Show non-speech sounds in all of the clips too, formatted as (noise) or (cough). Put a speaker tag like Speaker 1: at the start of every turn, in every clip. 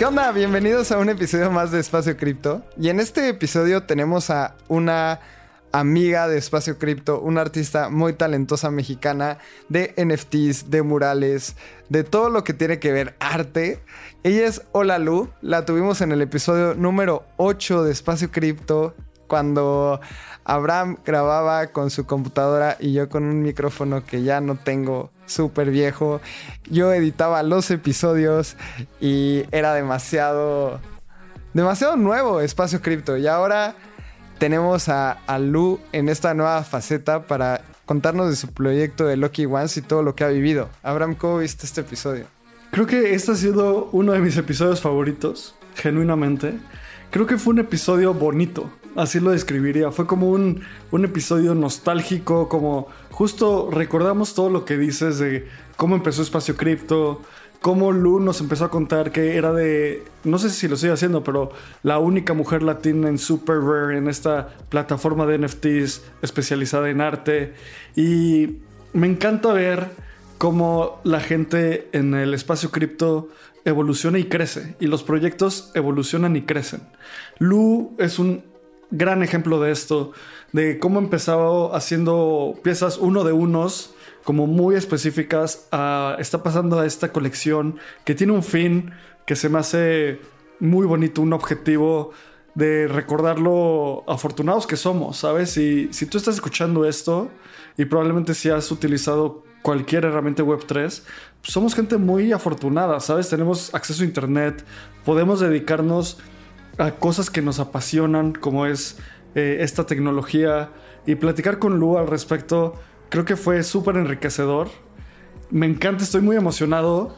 Speaker 1: ¿Qué onda? Bienvenidos a un episodio más de Espacio Cripto. Y en este episodio tenemos a una amiga de Espacio Cripto, una artista muy talentosa mexicana de NFTs, de murales, de todo lo que tiene que ver arte. Ella es Hola Lu, la tuvimos en el episodio número 8 de Espacio Cripto, cuando Abraham grababa con su computadora y yo con un micrófono que ya no tengo súper viejo. Yo editaba los episodios y era demasiado, demasiado nuevo Espacio Cripto. Y ahora tenemos a, a, Lu en esta nueva faceta para contarnos de su proyecto de Lucky Ones y todo lo que ha vivido. Abraham, ¿cómo viste este episodio?
Speaker 2: Creo que este ha sido uno de mis episodios favoritos, genuinamente. Creo que fue un episodio bonito, así lo describiría. Fue como un, un episodio nostálgico, como justo recordamos todo lo que dices de cómo empezó Espacio Cripto, cómo Lu nos empezó a contar que era de, no sé si lo sigue haciendo, pero la única mujer latina en Super Rare, en esta plataforma de NFTs especializada en arte. Y me encanta ver cómo la gente en el espacio cripto evoluciona y crece, y los proyectos evolucionan y crecen. Lu es un gran ejemplo de esto, de cómo empezaba haciendo piezas uno de unos, como muy específicas, está pasando a esta colección que tiene un fin que se me hace muy bonito, un objetivo de recordar lo afortunados que somos, ¿sabes? Y si tú estás escuchando esto y probablemente si has utilizado cualquier herramienta web 3, pues somos gente muy afortunada, ¿sabes? Tenemos acceso a internet, podemos dedicarnos a cosas que nos apasionan, como es eh, esta tecnología, y platicar con Lu al respecto creo que fue súper enriquecedor. Me encanta, estoy muy emocionado.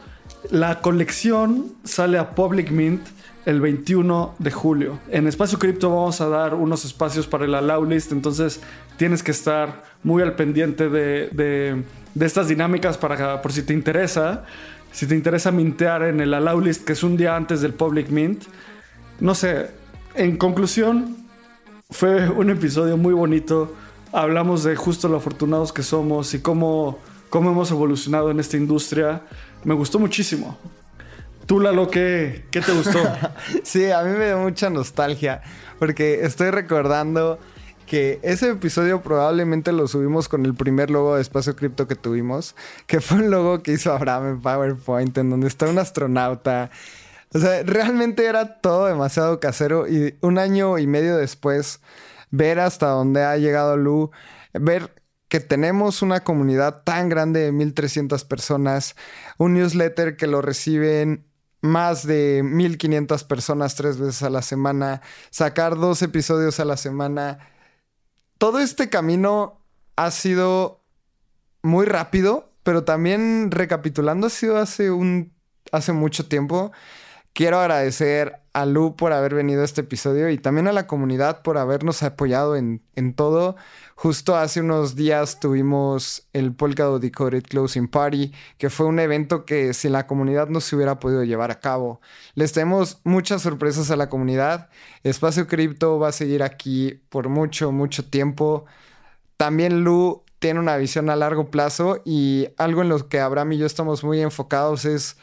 Speaker 2: La colección sale a Public Mint el 21 de julio. En Espacio Cripto vamos a dar unos espacios para el allow list, entonces tienes que estar muy al pendiente de, de, de estas dinámicas para por si te interesa. Si te interesa mintear en el allow list, que es un día antes del Public Mint. No sé, en conclusión, fue un episodio muy bonito hablamos de justo lo afortunados que somos y cómo, cómo hemos evolucionado en esta industria. Me gustó muchísimo. Tú, Lalo, ¿qué, qué te gustó? (laughs)
Speaker 1: sí, a mí me dio mucha nostalgia porque estoy recordando que ese episodio probablemente lo subimos con el primer logo de Espacio Cripto que tuvimos, que fue un logo que hizo Abraham en PowerPoint, en donde está un astronauta. O sea, realmente era todo demasiado casero y un año y medio después ver hasta dónde ha llegado Lu, ver que tenemos una comunidad tan grande de 1300 personas, un newsletter que lo reciben más de 1500 personas tres veces a la semana, sacar dos episodios a la semana. Todo este camino ha sido muy rápido, pero también recapitulando ha sido hace un hace mucho tiempo. Quiero agradecer a Lu por haber venido a este episodio y también a la comunidad por habernos apoyado en, en todo. Justo hace unos días tuvimos el Polkadot Decoded Closing Party, que fue un evento que sin la comunidad no se hubiera podido llevar a cabo. Les tenemos muchas sorpresas a la comunidad. Espacio Cripto va a seguir aquí por mucho, mucho tiempo. También Lu tiene una visión a largo plazo y algo en lo que Abraham y yo estamos muy enfocados es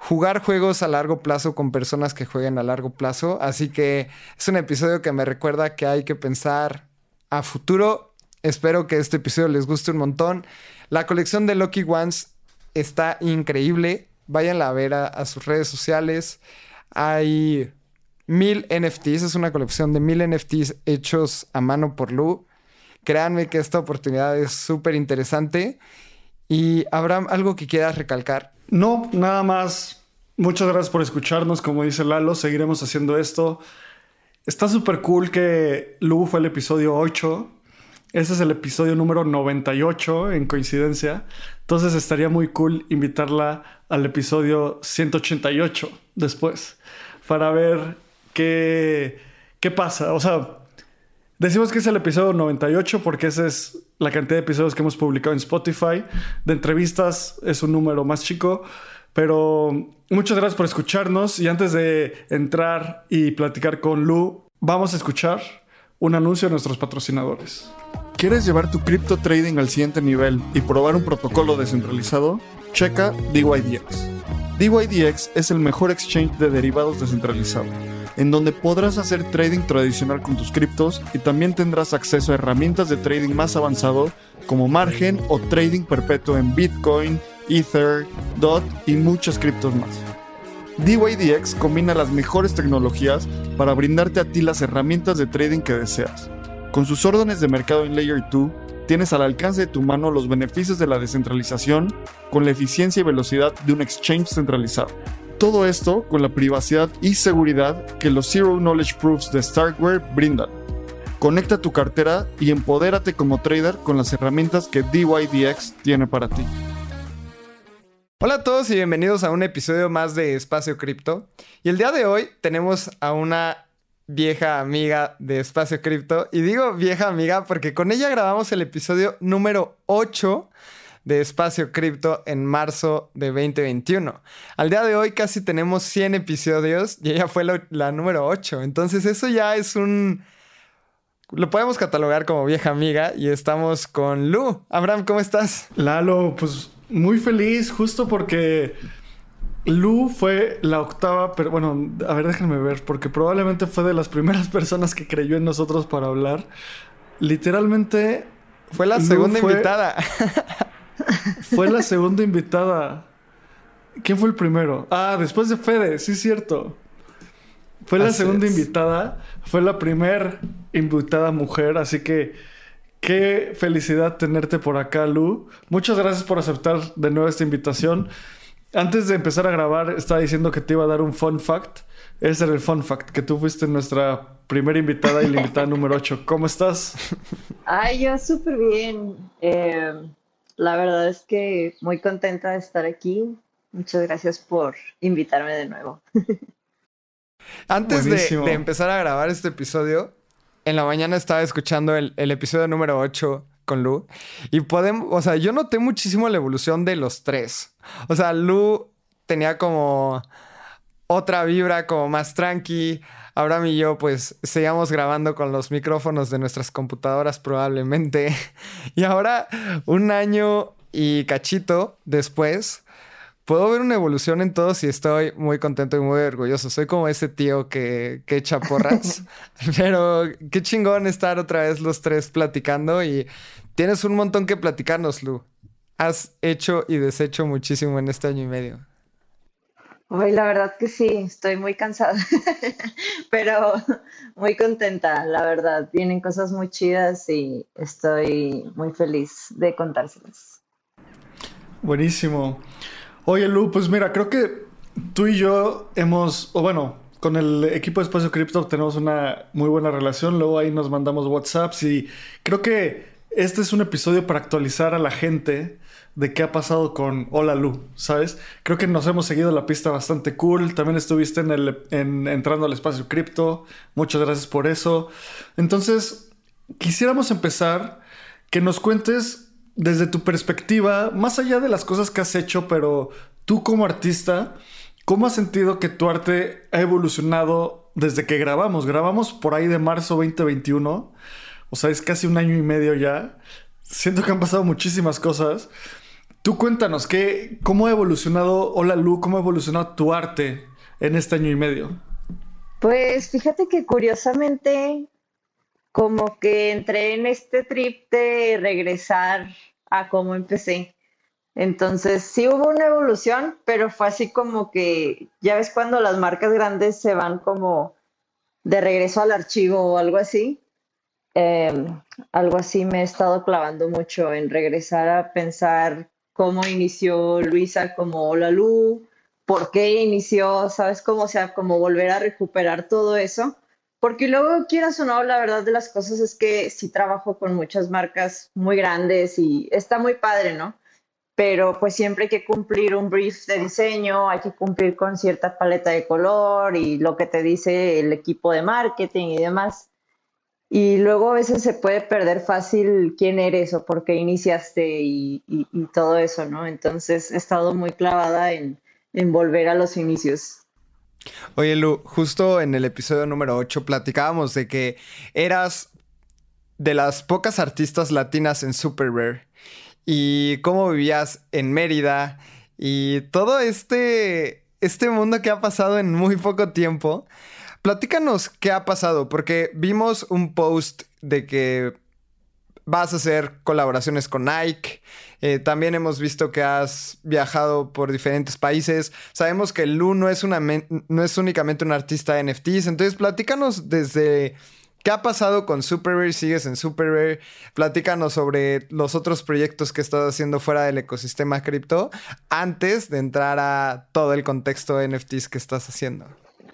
Speaker 1: jugar juegos a largo plazo con personas que jueguen a largo plazo. Así que es un episodio que me recuerda que hay que pensar a futuro. Espero que este episodio les guste un montón. La colección de Lucky Ones está increíble. Váyanla a ver a, sus redes sociales. Hay mil NFTs. Es una colección de mil NFTs hechos a mano por Lu. Créanme que esta oportunidad es súper interesante. Y Abraham, algo que quieras recalcar.
Speaker 2: No, nada más. Muchas gracias por escucharnos. Como dice Lalo, seguiremos haciendo esto. Está súper cool que Lu fue el episodio 8 Este es el episodio número 98 en coincidencia. Entonces estaría muy cool invitarla al episodio 188 después para ver qué, qué pasa. O sea, decimos que es el episodio 98 porque esa es la cantidad de episodios que hemos publicado en Spotify. De entrevistas es un número más chico. Pero muchas gracias por escucharnos y antes de entrar y platicar con Lu, vamos a escuchar un anuncio de nuestros patrocinadores.
Speaker 3: ¿Quieres llevar tu cripto trading al siguiente nivel y probar un protocolo descentralizado? Checa DYDX. DYDX es el mejor exchange de derivados descentralizado, en donde podrás hacer trading tradicional con tus criptos y también tendrás acceso a herramientas de trading más avanzado como margen o trading perpetuo en Bitcoin, Ether, DOT y muchas criptos más. DYDX combina las mejores tecnologías para brindarte a ti las herramientas de trading que deseas con sus órdenes de mercado en Layer 2, tienes al alcance de tu mano los beneficios de la descentralización con la eficiencia y velocidad de un exchange centralizado. Todo esto con la privacidad y seguridad que los Zero Knowledge Proofs de Starkware brindan. Conecta tu cartera y empodérate como trader con las herramientas que DYDX tiene para ti.
Speaker 1: Hola a todos y bienvenidos a un episodio más de Espacio Cripto. Y el día de hoy tenemos a una vieja amiga de Espacio Cripto. Y digo vieja amiga porque con ella grabamos el episodio número 8 de Espacio Cripto en marzo de 2021. Al día de hoy casi tenemos 100 episodios y ella fue la, número 8. Entonces eso ya es un... Lo podemos catalogar como vieja amiga y estamos con Lu. Abraham, ¿cómo estás?
Speaker 2: Lalo, pues muy feliz justo porque Lu fue la octava, pero bueno, a ver, déjenme ver, porque probablemente fue de las primeras (laughs) personas que creyó en nosotros para hablar. Literalmente.
Speaker 1: Fue la segunda invitada. (laughs)
Speaker 2: Fue la segunda invitada. ¿Quién fue el primero? Ah, después de Fede, sí, es cierto. Fue la segunda invitada. Fue la primera invitada mujer, así que qué felicidad tenerte por acá, Lu. Muchas gracias por aceptar de nuevo esta invitación. Antes de empezar a grabar, estaba diciendo que te iba a dar un fun fact. Ese era el fun fact, que tú fuiste nuestra primera invitada y la invitada número 8. ¿Cómo estás?
Speaker 4: Ay, yo súper bien. Eh, la verdad es que muy contenta de estar aquí. Muchas gracias por invitarme de nuevo. (laughs)
Speaker 1: Antes de, empezar a grabar este episodio, en la mañana estaba escuchando el, el episodio número 8 con Lu. Y podemos, o sea, yo noté muchísimo la evolución de los tres. O sea, Lu tenía como otra vibra, como más tranqui. Abraham y yo, pues, seguíamos grabando con los micrófonos de nuestras computadoras probablemente. (laughs) Y ahora, un año y cachito después, puedo ver una evolución en todos y estoy muy contento y muy orgulloso. Soy como ese tío que, que echa porras. (laughs) (laughs) Pero qué chingón estar otra vez los tres platicando y Tienes un montón que platicarnos, Lu. Has hecho y deshecho muchísimo en este año y medio.
Speaker 4: Hoy la verdad que sí, estoy muy cansada, (laughs) pero muy contenta, la verdad. Vienen cosas muy chidas y estoy muy feliz de contárselas.
Speaker 2: Buenísimo. Oye, Lu, pues mira, creo que tú y yo hemos, o bueno, con el equipo de Espacio Cripto tenemos una muy buena relación. Luego ahí nos mandamos WhatsApps y creo que este es un episodio para actualizar a la gente de qué ha pasado con Hola Lu, ¿sabes? Creo que nos hemos seguido la pista bastante cool. También estuviste en el, entrando al espacio cripto. Muchas gracias por eso. Entonces, quisiéramos empezar que nos cuentes desde tu perspectiva, más allá de las cosas que has hecho, pero tú como artista, ¿cómo has sentido que tu arte ha evolucionado desde que grabamos? Grabamos por ahí de marzo 2021. O sea, es casi un año y medio ya. Siento que han pasado muchísimas cosas. Tú cuéntanos, ¿qué, ¿cómo ha evolucionado Hola Lu? ¿Cómo ha evolucionado tu arte en este año y medio?
Speaker 4: Pues fíjate que curiosamente, como que entré en este trip de regresar a cómo empecé. Entonces sí hubo una evolución, pero fue así como que, ya ves cuando las marcas grandes se van como de regreso al archivo o algo así. Em, algo así me he estado clavando mucho en regresar a pensar cómo inició Luisa como Hola Lu, por qué inició, ¿sabes cómo? O sea, como volver a recuperar todo eso, porque luego quieras o no, la verdad de las cosas es que sí trabajo con muchas marcas muy grandes y está muy padre, ¿no? Pero pues siempre hay que cumplir un brief de diseño, hay que cumplir con cierta paleta de color y lo que te dice el equipo de marketing y demás. Y luego a veces se puede perder fácil quién eres o por qué iniciaste y, todo eso, ¿no? Entonces he estado muy clavada en, en volver a los inicios.
Speaker 1: Oye, Lu, justo en el episodio número 8 platicábamos de que eras de las pocas artistas latinas en Super Rare y cómo vivías en Mérida y todo este, este mundo que ha pasado en muy poco tiempo. Platícanos qué ha pasado, porque vimos un post de que vas a hacer colaboraciones con Nike. Eh, también hemos visto que has viajado por diferentes países. Sabemos que Lu no es, no es únicamente un artista de NFTs. Entonces, platícanos desde qué ha pasado con Super Rare. Sigues en Super Rare. Platícanos sobre los otros proyectos que estás haciendo fuera del ecosistema cripto antes de entrar a todo el contexto de NFTs que estás haciendo.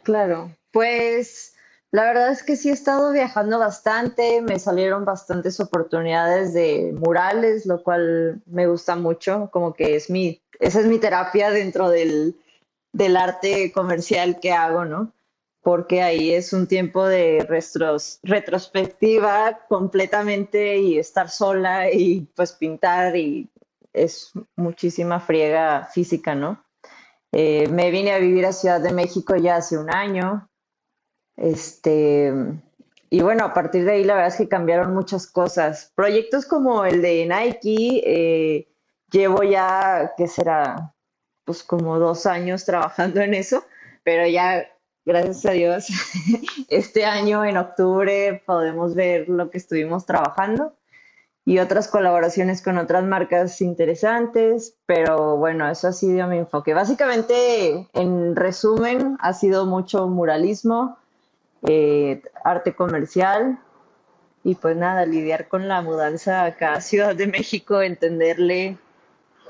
Speaker 4: Claro, pues la verdad es que sí he estado viajando bastante, me salieron bastantes oportunidades de murales, lo cual me gusta mucho, como que es mi, esa es mi terapia dentro del, del arte comercial que hago, ¿no? Porque ahí es un tiempo de retrospectiva completamente y estar sola y pues pintar y es muchísima friega física, ¿no? Eh, me vine a vivir a Ciudad de México ya hace un año, este, y bueno, a partir de ahí la verdad es que cambiaron muchas cosas. Proyectos como el de Nike, eh, llevo ya, ¿qué será? Pues como dos años trabajando en eso, pero ya, gracias a Dios, (laughs) este año en octubre podemos ver lo que estuvimos trabajando y otras colaboraciones con otras marcas interesantes, pero bueno, eso ha sido mi enfoque. Básicamente, en resumen, ha sido mucho muralismo, eh, arte comercial y pues nada, lidiar con la mudanza acá a Ciudad de México, entenderle,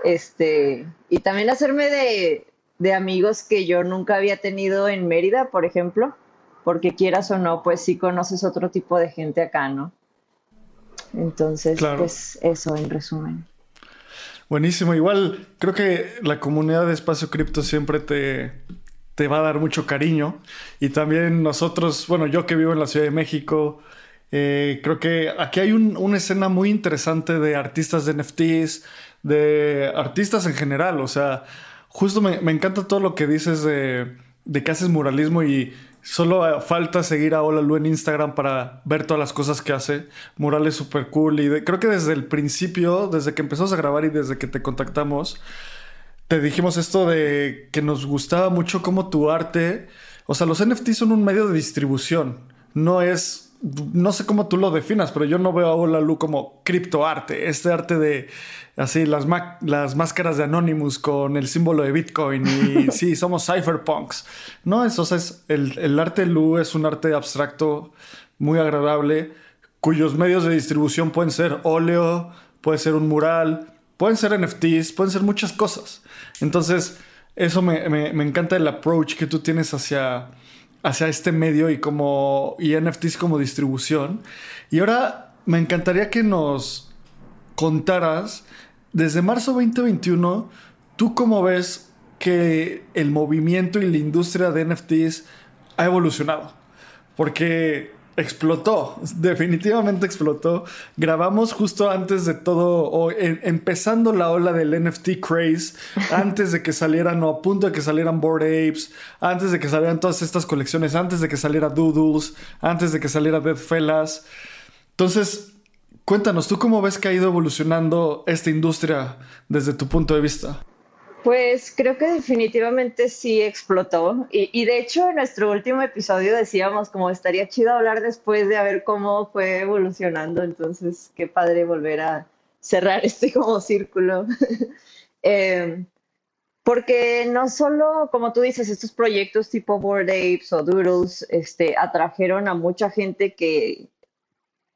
Speaker 4: este, y también hacerme de, de amigos que yo nunca había tenido en Mérida, por ejemplo, porque quieras o no, pues sí conoces otro tipo de gente acá, ¿no? Entonces, pues eso en resumen.
Speaker 2: Buenísimo. Igual creo que la comunidad de Espacio Cripto siempre te, te va a dar mucho cariño. Y también nosotros, bueno, yo que vivo en la Ciudad de México, eh, creo que aquí hay una escena muy interesante de artistas de NFTs, de artistas en general. O sea, justo me, encanta todo lo que dices de, que haces muralismo y solo falta seguir a Hola Lu en Instagram para ver todas las cosas que hace. Murales súper cool. Y creo que desde el principio, desde que empezamos a grabar y desde que te contactamos, te dijimos esto de que nos gustaba mucho como tu arte, o sea, los NFTs son un medio de distribución, no es, no sé cómo tú lo definas, pero yo no veo a Hola Lu como criptoarte, este arte de así las, las máscaras de Anonymous con el símbolo de Bitcoin y (laughs) sí, somos cypherpunks. No, eso es el, el arte Lu es un arte abstracto muy agradable cuyos medios de distribución pueden ser óleo, puede ser un mural, pueden ser NFTs, pueden ser muchas cosas. Entonces, eso me, encanta el approach que tú tienes hacia, hacia este medio y como y NFTs como distribución. Y ahora me encantaría que nos contaras desde marzo 2021, tú cómo ves que el movimiento y la industria de NFTs ha evolucionado. Porque explotó, definitivamente explotó. Grabamos justo antes de todo, o empezando la ola del NFT craze, antes de que salieran, o a punto de que salieran Bored Apes, antes de que salieran todas estas colecciones, antes de que saliera Doodles, antes de que saliera Dead Fellas. Entonces, cuéntanos, ¿tú cómo ves que ha ido evolucionando esta industria desde tu punto de vista?
Speaker 4: Pues creo que definitivamente sí explotó. Y, de hecho, en nuestro último episodio decíamos como estaría chido hablar después de ver cómo fue evolucionando. Entonces, qué padre volver a cerrar (laughs) este como círculo. (laughs) Em, porque no solo, como tú dices, estos proyectos tipo Board Apes o Doodles este, atrajeron a mucha gente que,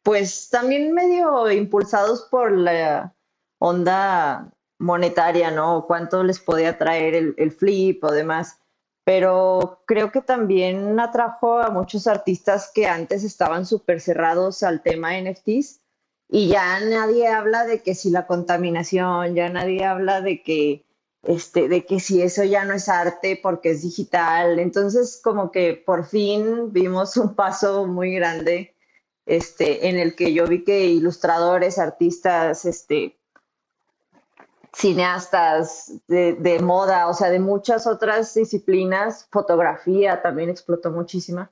Speaker 4: pues también medio impulsados por la onda monetaria, ¿no? cuánto les podía traer el, flip o demás. pero creo que también atrajo a muchos artistas que antes estaban súper cerrados al tema NFTs y ya nadie habla de que si la contaminación, ya nadie habla de que este, de que si eso ya no es arte porque es digital. Entonces, como que por fin vimos un paso muy grande este, en el que yo vi que ilustradores, artistas, este, cineastas de, de, moda, o sea, de muchas otras disciplinas, fotografía también explotó muchísima,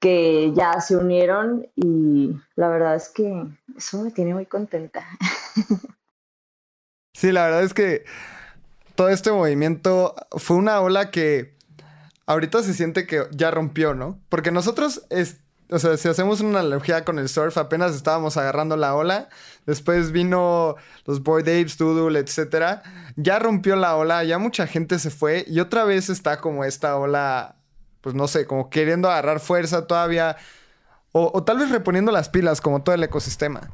Speaker 4: que ya se unieron y la verdad es que eso me tiene muy contenta. (laughs)
Speaker 1: Sí, la verdad es que todo este movimiento fue una ola que ahorita se siente que ya rompió, ¿no? Porque nosotros, es, o sea, si hacemos una analogía con el surf, apenas estábamos agarrando la ola, después vino los Boy Apes, Doodle, etc. Ya rompió la ola, ya mucha gente se fue y otra vez está como esta ola, pues no sé, como queriendo agarrar fuerza todavía, o, o tal vez reponiendo las pilas como todo el ecosistema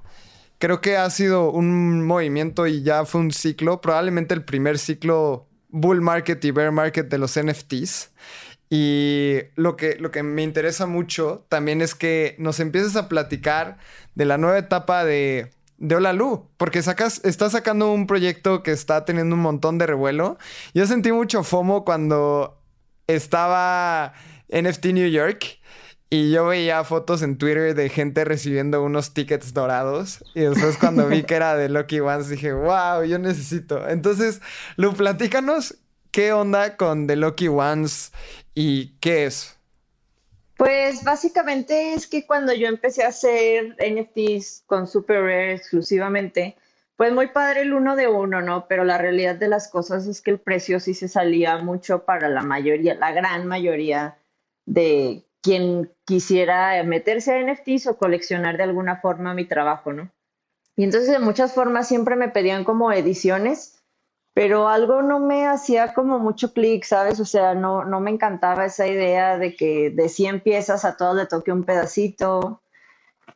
Speaker 1: creo que ha sido un movimiento y ya fue un ciclo, probablemente el primer ciclo bull market y bear market de los NFTs. Y lo que, lo que me interesa mucho también es que nos empieces a platicar de la nueva etapa de, de Hola Lu, porque sacas, estás sacando un proyecto que está teniendo un montón de revuelo. Yo sentí mucho FOMO cuando estaba NFT New York y yo veía fotos en Twitter de gente recibiendo unos tickets dorados. Y después cuando vi que era de Lucky Ones dije, wow, yo necesito. Entonces, Lu, platícanos qué onda con The Lucky Ones y qué es.
Speaker 4: Pues básicamente es que cuando yo empecé a hacer NFTs con Super Rare exclusivamente, pues muy padre el uno de uno, ¿no? Pero la realidad de las cosas es que el precio sí se salía mucho para la mayoría, la gran mayoría de quien quisiera meterse a NFTs o coleccionar de alguna forma mi trabajo, ¿no? Y entonces de muchas formas siempre me pedían como ediciones, pero algo no me hacía como mucho clic, ¿sabes? O sea, no, no me encantaba esa idea de que de 100 piezas a todos le toque un pedacito.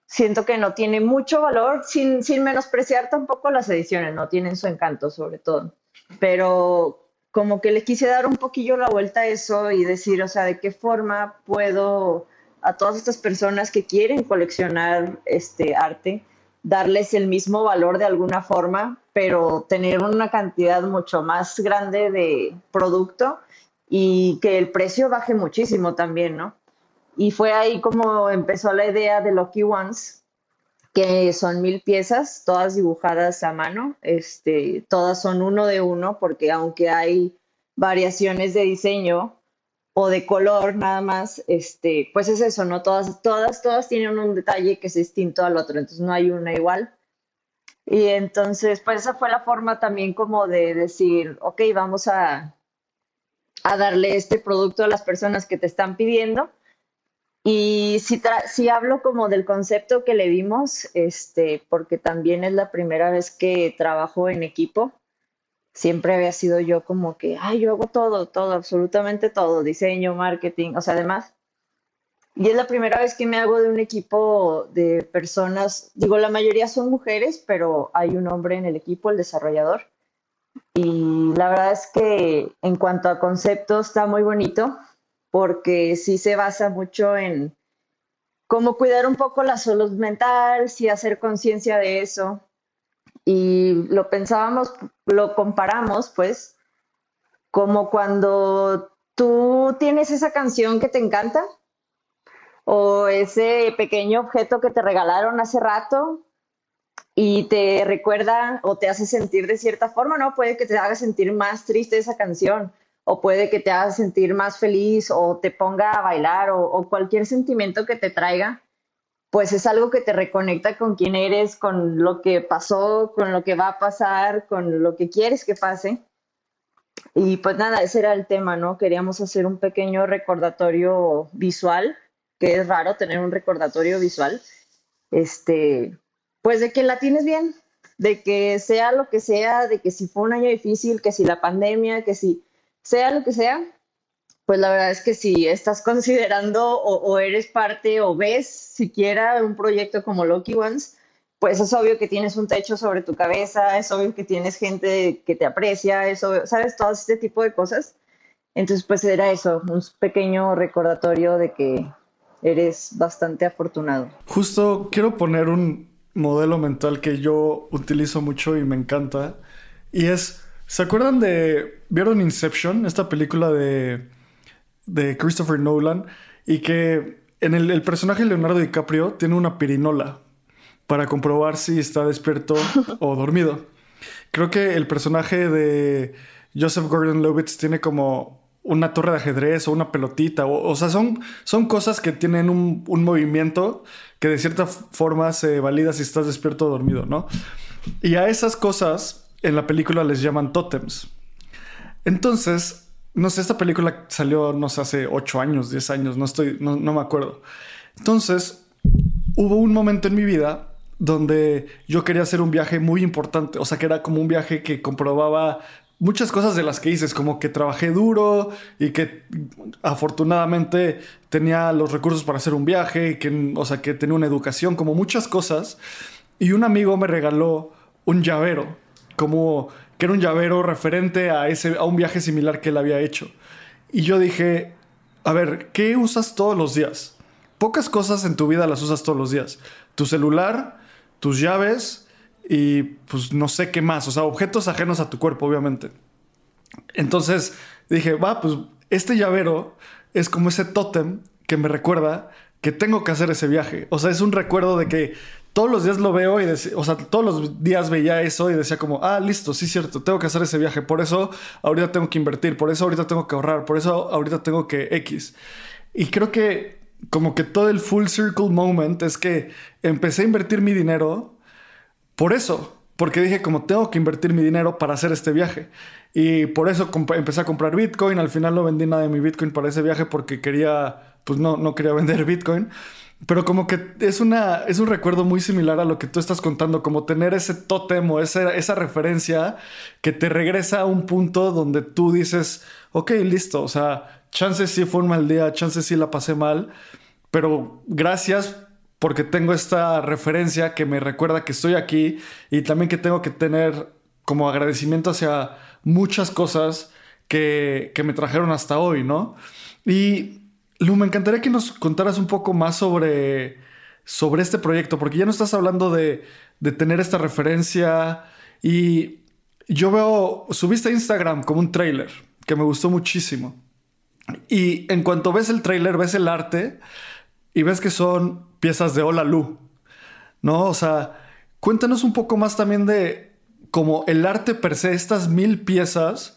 Speaker 4: Siento que no tiene mucho valor, sin, sin menospreciar tampoco las ediciones, no tienen su encanto sobre todo. Pero como que le quise dar un poquillo la vuelta a eso y decir, o sea, de qué forma puedo a todas estas personas que quieren coleccionar este arte, darles el mismo valor de alguna forma, pero tener una cantidad mucho más grande de producto y que el precio baje muchísimo también, ¿no? Y fue ahí como empezó la idea de Lucky Ones, que son mil piezas, todas dibujadas a mano, este, todas son uno de uno, porque aunque hay variaciones de diseño o de color nada más, este, pues es eso, ¿no? Todas, todas, todas tienen un detalle que es distinto al otro, entonces no hay una igual. Y entonces, pues esa fue la forma también como de decir, ok, vamos a, a darle este producto a las personas que te están pidiendo y si, si hablo como del concepto que le dimos, este, porque también es la primera vez que trabajo en equipo, siempre había sido yo como que, ay, yo hago todo, todo, absolutamente todo, diseño, marketing, o sea, además. Y es la primera vez que me hago de un equipo de personas, digo, la mayoría son mujeres, pero hay un hombre en el equipo, el desarrollador. Y la verdad es que en cuanto a concepto está muy bonito porque sí se basa mucho en cómo cuidar un poco la salud mental, sí hacer conciencia de eso. Y lo pensábamos, lo comparamos, pues, como cuando tú tienes esa canción que te encanta o ese pequeño objeto que te regalaron hace rato y te recuerda o te hace sentir de cierta forma, ¿no? Puede que te haga sentir más triste esa canción o puede que te haga sentir más feliz o te ponga a bailar o, cualquier sentimiento que te traiga, pues es algo que te reconecta con quién eres, con lo que pasó, con lo que va a pasar, con lo que quieres que pase. Y pues nada, ese era el tema, ¿no? Queríamos hacer un pequeño recordatorio visual, que es raro tener un recordatorio visual, este, pues de que la tienes bien, de que sea lo que sea, de que si fue un año difícil, que si la pandemia, que si sea lo que sea, pues la verdad es que si estás (laughs) considerando o, eres parte o ves siquiera un proyecto como Lucky Ones, pues es obvio que tienes un techo sobre tu cabeza, es obvio que tienes gente que te aprecia, eso, sabes, todo este tipo de cosas. Entonces, pues era eso, un pequeño recordatorio de que eres bastante afortunado.
Speaker 2: Justo quiero poner un modelo mental que yo utilizo mucho y me encanta. Y es, ¿se acuerdan de, vieron Inception, esta película de, de Christopher Nolan? Y que en el, el personaje Leonardo DiCaprio tiene una pirinola para comprobar si está despierto (laughs) o dormido. Creo que el personaje de Joseph Gordon-Levitt tiene como una torre de ajedrez o una pelotita. O, sea, son, son cosas que tienen un, movimiento que de cierta forma se valida si estás despierto o dormido, ¿no? Y a esas cosas en la película les llaman tótems. Entonces, no sé, esta película salió, no sé, hace 8 años, 10 años, no estoy, no, no me acuerdo. Entonces, hubo un momento en mi vida donde yo quería hacer un viaje muy importante, o sea, que era como un viaje que comprobaba muchas cosas de las que hice, como que trabajé duro y que afortunadamente tenía los recursos para hacer un viaje, que, o sea, que tenía una educación, como muchas cosas. Y un amigo me regaló un llavero, como que era un llavero referente a, ese, a un viaje similar que él había hecho. Y yo dije, a ver, ¿qué usas todos los días? Pocas cosas en tu vida las usas todos los días. Tu celular, tus llaves, y pues no sé qué más, o sea, objetos ajenos a tu cuerpo, obviamente. Entonces dije, va, pues este llavero es como ese tótem que me recuerda que tengo que hacer ese viaje. O sea, es un recuerdo de que todos los días lo veo y, o sea, todos los días veía eso y decía como, ah, listo, sí, cierto, tengo que hacer ese viaje. Por eso ahorita tengo que invertir, por eso ahorita tengo que ahorrar, por eso ahorita tengo que X. Y creo que como que todo el full circle moment es que empecé a invertir mi dinero por eso, porque dije como tengo que invertir mi dinero para hacer este viaje. Y por eso empecé a comprar Bitcoin. Al final no vendí nada de mi Bitcoin para ese viaje porque quería, pues no, no quería (laughs) vender Bitcoin. Pero como que es, una, es un recuerdo muy similar a lo que tú estás contando, como tener ese tótem o esa, esa referencia que te regresa a un punto donde tú dices, ok, listo, o sea, chances sí fue un mal día, chances sí la pasé mal, pero gracias porque tengo esta referencia que me recuerda que estoy aquí y también que tengo que tener como agradecimiento hacia muchas cosas que, me trajeron hasta hoy, ¿no? Y me encantaría que nos contaras un poco más sobre, sobre este proyecto, porque ya no estás hablando de, de tener esta referencia y yo veo, subiste a Instagram como un trailer que me gustó muchísimo. Y en cuanto ves el trailer, ves el arte y ves que son piezas de Hola Lu, ¿no? O sea, cuéntanos un poco más también de como el arte per se, estas mil piezas.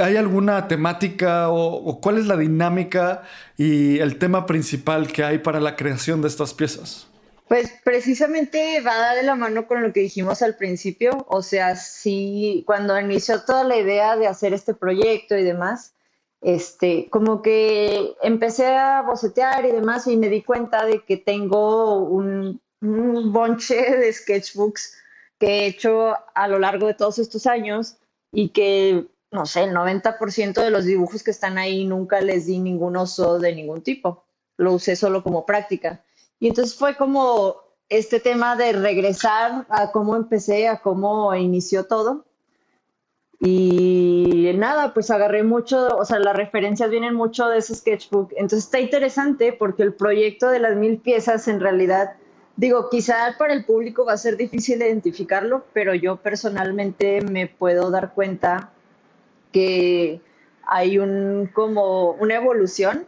Speaker 2: ¿Hay alguna temática o, cuál es la dinámica y el tema principal que hay para la creación de estas piezas?
Speaker 4: Pues precisamente va de la mano con lo que dijimos al principio, o sea, sí, cuando inició toda la idea de hacer este proyecto y demás, este, como que empecé a bocetear y demás y me di cuenta de que tengo un, bonche de sketchbooks que he hecho a lo largo de todos estos años y que, no sé, el 90% de los dibujos que están ahí nunca les di ningún uso de ningún tipo. Lo usé solo como práctica. Y entonces fue como este tema de regresar a cómo empecé, a cómo inició todo y nada, pues agarré mucho, o sea, las referencias vienen mucho de ese sketchbook. Entonces está interesante porque el proyecto de las mil piezas en realidad, digo, quizá para el público va a ser difícil identificarlo, pero yo personalmente me puedo dar cuenta que hay un como una evolución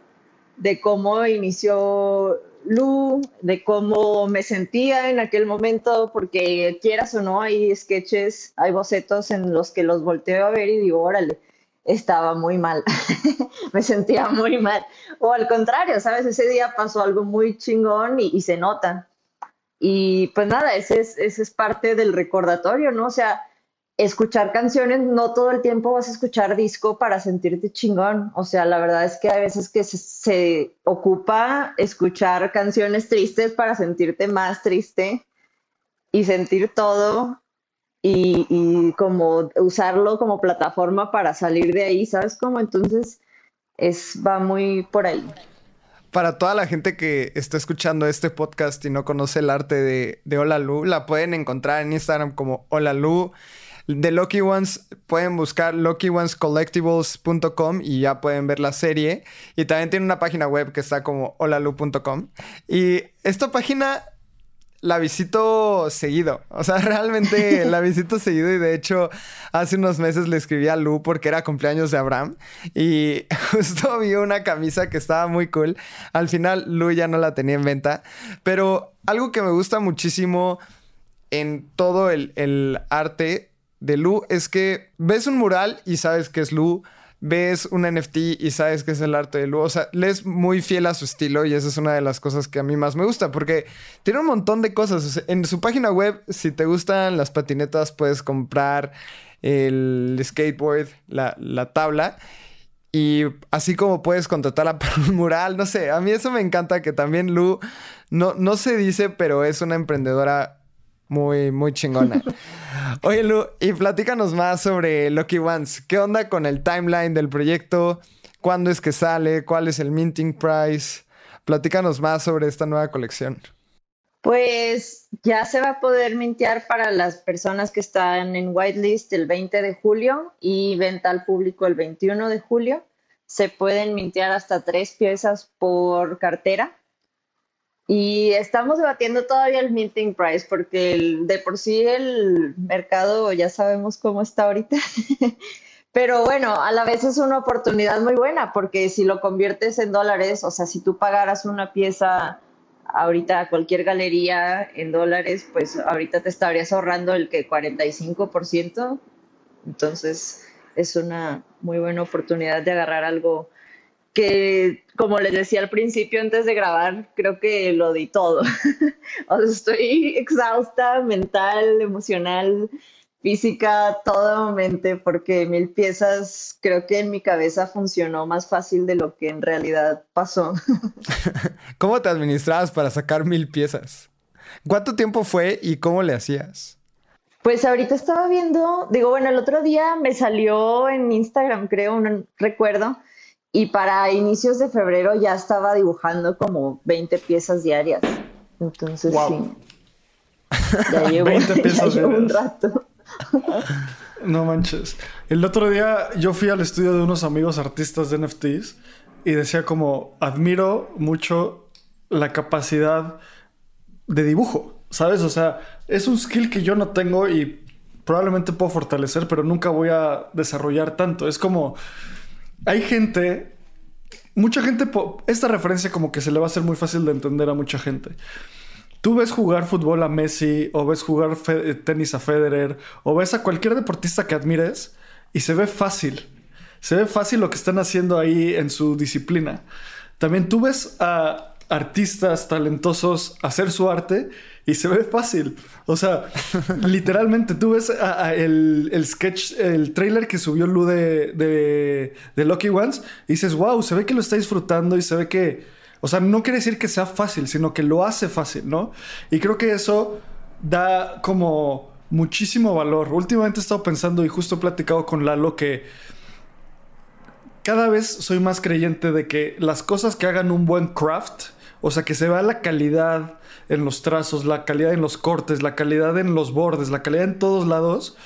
Speaker 4: de cómo inició Lu, de cómo me sentía en aquel momento, porque quieras o no, hay sketches, hay bocetos en los que los volteo a ver y digo, órale, estaba muy mal, (laughs) me sentía muy mal. O al contrario, ¿sabes? Ese día pasó algo muy chingón y, se nota. Y pues nada, ese es, ese es parte del recordatorio, ¿no? O sea, escuchar canciones, no todo el tiempo vas a escuchar disco para sentirte chingón. O sea, la verdad es que hay veces que se, ocupa escuchar canciones tristes para sentirte más triste y sentir todo y, y, como usarlo como plataforma para salir de ahí, ¿sabes cómo? Entonces, es, va muy por ahí.
Speaker 1: Para toda la gente que está escuchando este podcast y no conoce el arte de, de Hola Lu, la pueden encontrar en Instagram como Hola Lu. De Lucky Ones pueden buscar luckyonescollectibles.com y ya pueden ver la serie. Y también tiene una página web que está como holalu.com. Y esta página la visito seguido. O sea, (laughs) realmente la (laughs) visito seguido y de hecho hace unos meses le escribí a Lu porque era cumpleaños de Abraham y (laughs) justo vi una camisa que estaba muy cool. Al final Lu ya no la tenía en venta, pero algo que me gusta muchísimo en todo el, el arte de Lu es que ves un mural y sabes que es Lu ves un NFT y sabes que es el arte de Lu. O sea, le es muy fiel a su estilo y esa es una de las cosas que a mí más me gusta porque tiene un montón de cosas. en su página web, si te gustan las patinetas, puedes comprar el skateboard, la, tabla. Y así como puedes contratarla (laughs) para un mural, no sé, a mí eso me encanta que también Lu no, no se dice, pero es una emprendedora muy, muy chingona. (laughs) Oye, Lu, y platícanos más sobre Lucky Ones. ¿Qué onda con el timeline del proyecto? ¿Cuándo es que sale? ¿Cuál es el minting price? Platícanos más sobre esta nueva colección.
Speaker 4: Pues ya se va a poder mintear para las personas que están en whitelist el 20 de julio y venta al público el 21 de julio. Se pueden mintear hasta tres piezas por cartera y estamos debatiendo todavía el minting price porque de por sí el mercado ya sabemos cómo está ahorita. (laughs) Pero bueno, a la vez es una oportunidad muy buena porque si lo conviertes en dólares, o sea, si tú pagaras una pieza ahorita a cualquier galería en dólares, pues ahorita te estarías ahorrando el que 45%. Entonces es una muy buena oportunidad de agarrar algo que, como les decía al principio antes de grabar, creo que lo di todo. (laughs) o sea, estoy exhausta mental, emocional, física, todo mente, porque mil piezas creo que en mi cabeza funcionó más fácil de lo que en realidad pasó. (laughs)
Speaker 1: ¿Cómo te administrabas para sacar mil piezas? ¿Cuánto tiempo fue y cómo le hacías?
Speaker 4: Pues ahorita estaba viendo, digo, bueno, el otro día me salió en Instagram, creo, un recuerdo, y para inicios de febrero ya estaba dibujando como 20 piezas diarias. Entonces sí. (laughs) Ya llevo, 20 (laughs) piezas ya un rato.
Speaker 2: No manches. El otro día yo fui al estudio de unos amigos artistas de NFTs y decía como admiro mucho la capacidad de dibujo, ¿sabes? O sea, es un skill que yo no tengo y probablemente puedo fortalecer, pero nunca voy a desarrollar tanto. Es como hay gente, mucha gente, esta referencia como que se le va a hacer muy fácil de entender a mucha gente. Tú ves jugar fútbol a Messi o ves jugar eh, tenis a Federer o ves a cualquier deportista que admires y se ve fácil. Se ve fácil lo que están haciendo ahí en su disciplina. También tú ves a artistas talentosos hacer su arte y se ve fácil. O sea, (laughs) literalmente tú ves el, sketch, el trailer que subió Lu de, de, Lucky Ones y dices, wow, se ve que lo está disfrutando y se ve que, o sea, no quiere decir que sea fácil, sino que lo hace fácil, ¿no? Y creo que eso da como muchísimo valor. Últimamente he estado pensando y justo he platicado con Lalo que cada vez soy más creyente de que las cosas que hagan un buen craft, o sea, que se vea la calidad en los trazos, la calidad en los cortes, la calidad en los bordes, la calidad en todos lados,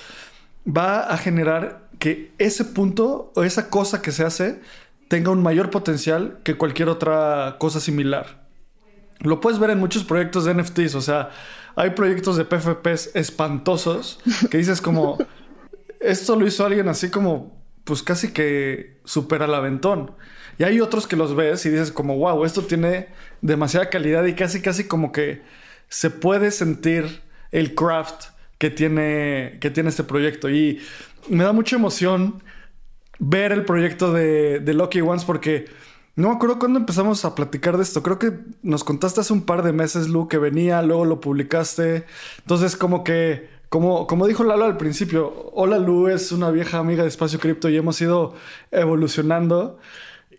Speaker 2: va a generar que ese punto o esa cosa que se hace tenga un mayor potencial que cualquier otra cosa similar. Lo puedes ver en muchos proyectos de NFTs, o sea, hay proyectos de PFPs espantosos que dices como, (laughs) esto lo hizo alguien así como, pues casi que supera al aventón. Y hay otros que los ves y dices como, wow, esto tiene demasiada calidad y casi, casi como que se puede sentir el craft que tiene, que tiene este proyecto. Y me da mucha emoción ver el proyecto de, de Lucky Ones porque no me acuerdo cuándo empezamos a platicar de esto. Creo que nos contaste hace un par de meses, Lu, que venía, luego lo publicaste. Entonces, como que, como, como dijo Lalo al principio, hola Lu es una vieja amiga de Espacio Cripto y hemos ido evolucionando.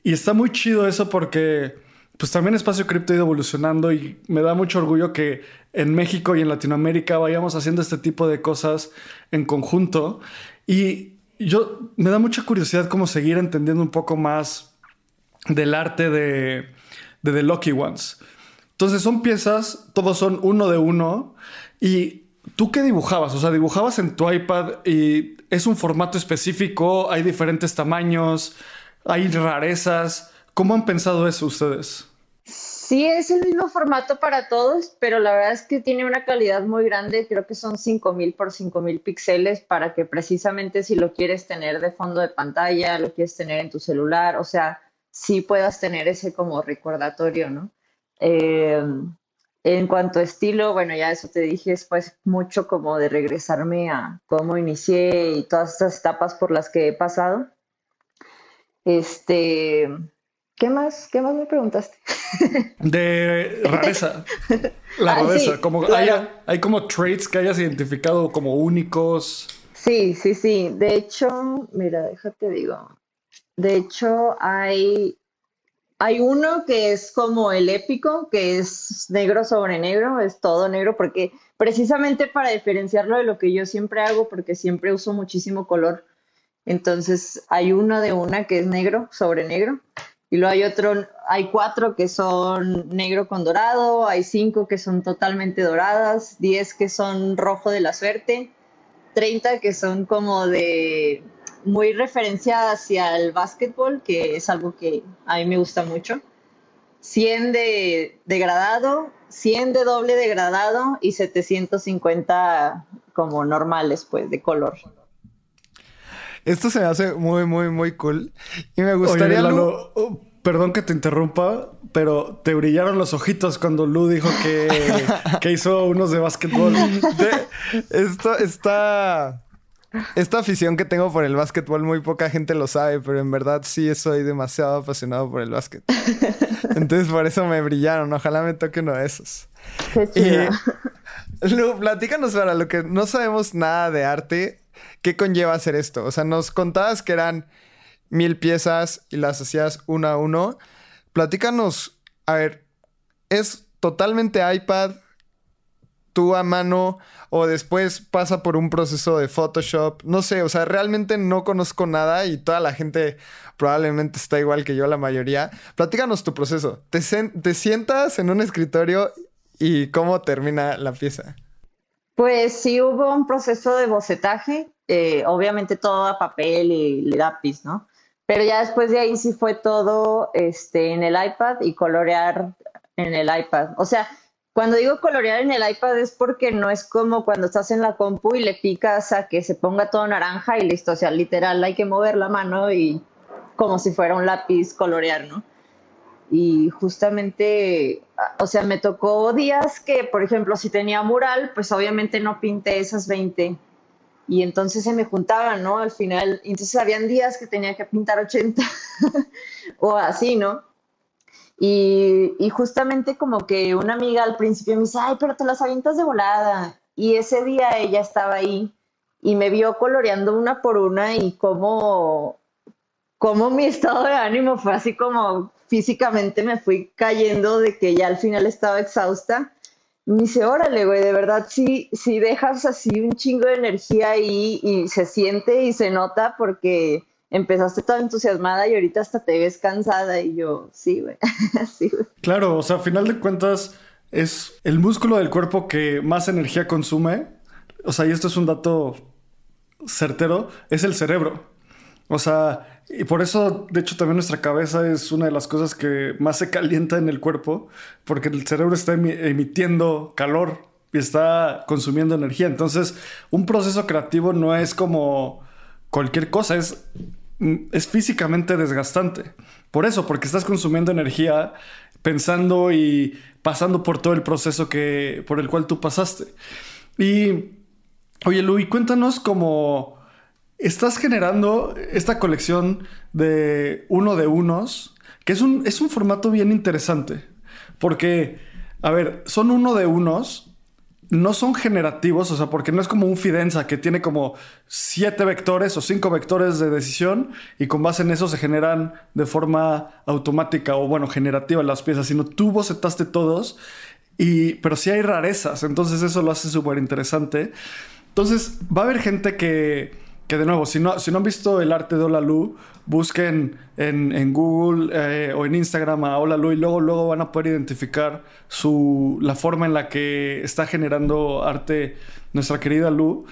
Speaker 2: Y está muy chido eso porque pues también Espacio Cripto ha ido evolucionando y me da mucho orgullo que en México y en Latinoamérica vayamos haciendo este tipo de cosas en conjunto. Y yo me da mucha curiosidad cómo seguir entendiendo un poco más del arte de, de The Lucky Ones. Entonces son piezas, todos son uno de uno y ¿tú qué dibujabas? O sea, dibujabas en tu iPad y es un formato específico, hay diferentes tamaños, hay rarezas. ¿Cómo han pensado eso ustedes?
Speaker 4: Sí, es el mismo formato para todos, pero la verdad es que tiene una calidad muy grande, creo que son 5000 por 5000 píxeles para que precisamente si lo quieres tener de fondo de pantalla, lo quieres tener en tu celular, o sea, sí puedas tener ese como recordatorio, ¿no? Eh, en cuanto a estilo, bueno, ya eso te dije, es pues mucho como de regresarme a cómo inicié y todas estas etapas por las que he pasado. Este, ¿Qué más? ¿Qué más me preguntaste? (laughs)
Speaker 2: De rareza. (laughs) La ah, rareza. como hay, como traits que hayas identificado como únicos.
Speaker 4: Sí, sí, sí. De hecho, mira, déjate digo. De hecho, hay, hay uno que es como el épico, que es negro sobre negro, es todo negro, porque precisamente para diferenciarlo de lo que yo siempre hago, porque siempre uso muchísimo color. Entonces, hay uno de una que es negro sobre negro y luego hay otro, hay cuatro que son negro con dorado, hay cinco que son totalmente doradas, diez que son rojo de la suerte, treinta que son como de muy referenciadas hacia el básquetbol, que es algo que a mí me gusta mucho. 100 de degradado, 100 de doble degradado y 750 como normales, pues, de color.
Speaker 1: Esto se me hace muy, muy, muy cool. Y me gustaría...
Speaker 2: Oh, perdón que te interrumpa, pero te brillaron los ojitos cuando Lu dijo que, (laughs) que hizo unos de básquetbol.
Speaker 1: esto está... Esta afición que tengo por el básquetbol, muy poca gente lo sabe, pero en verdad sí soy demasiado apasionado por el básquet. Entonces por eso me brillaron. Ojalá me toque uno de esos. Qué Lu, platícanos para lo que no sabemos nada de arte. ¿Qué conlleva hacer esto? O sea, nos contabas que eran mil piezas y las hacías uno a uno. Platícanos, a ver, ¿es totalmente iPad, tú a mano o después pasa por un proceso de Photoshop? No sé, o sea, realmente no conozco nada y toda la gente probablemente está igual que yo, la mayoría. Platícanos tu proceso. ¿Te, te sientas en un escritorio y cómo termina la pieza?
Speaker 4: Pues sí hubo un proceso de bocetaje, eh, obviamente todo a papel y lápiz, ¿no? Pero ya después de ahí sí fue todo este, en el iPad y colorear en el iPad. O sea, cuando digo colorear en el iPad es porque no es como cuando estás en la compu y le picas a que se ponga todo naranja y listo. O sea, literal, hay que mover la mano y como si fuera un lápiz colorear, ¿no? Y justamente, o sea, me tocó días que, por ejemplo, si tenía mural, pues obviamente no pinté esas 20. Y entonces se me juntaban, ¿no? Al final, entonces habían días que tenía que pintar 80 (laughs) o así, ¿no? Y, justamente como que una amiga al principio me dice, ay, pero te las avientas de volada. Y ese día ella estaba ahí y me vio coloreando una por una y cómo, cómo mi estado de ánimo fue así como físicamente me fui cayendo de que ya al final estaba exhausta. Me dice, órale, güey, de verdad sí, sí dejas así un chingo de energía ahí y se siente y se nota porque empezaste toda entusiasmada y ahorita hasta te ves cansada y yo, sí, güey, (laughs) sí, güey.
Speaker 2: Claro, o sea, a final de cuentas es el músculo del cuerpo que más energía consume. O sea, y esto es un dato certero, es el cerebro. O sea, y por eso, de hecho, también nuestra cabeza es una de las cosas que más se calienta en el cuerpo, porque el cerebro está emitiendo calor y está consumiendo energía. Entonces, un proceso creativo no es como cualquier cosa, es, es físicamente desgastante. Por eso, porque estás consumiendo energía pensando y pasando por todo el proceso que, por el cual tú pasaste. Y, oye, Luis, cuéntanos cómo estás generando esta colección de uno de unos, que es un, es un formato bien interesante, porque, a ver, son uno de unos, no son generativos, o sea, porque no es como un Fidenza que tiene como siete vectores o cinco vectores de decisión y con base en eso se generan de forma automática o, bueno, generativa las piezas, sino tú bocetaste todos, y, pero sí hay rarezas, entonces eso lo hace súper interesante. Entonces, va a haber gente que que de nuevo, si no, si no han visto el arte de Olalu, busquen en, Google eh, o en Instagram a Olalu y luego, luego van a poder identificar su, la forma en la que está generando arte nuestra querida Lu.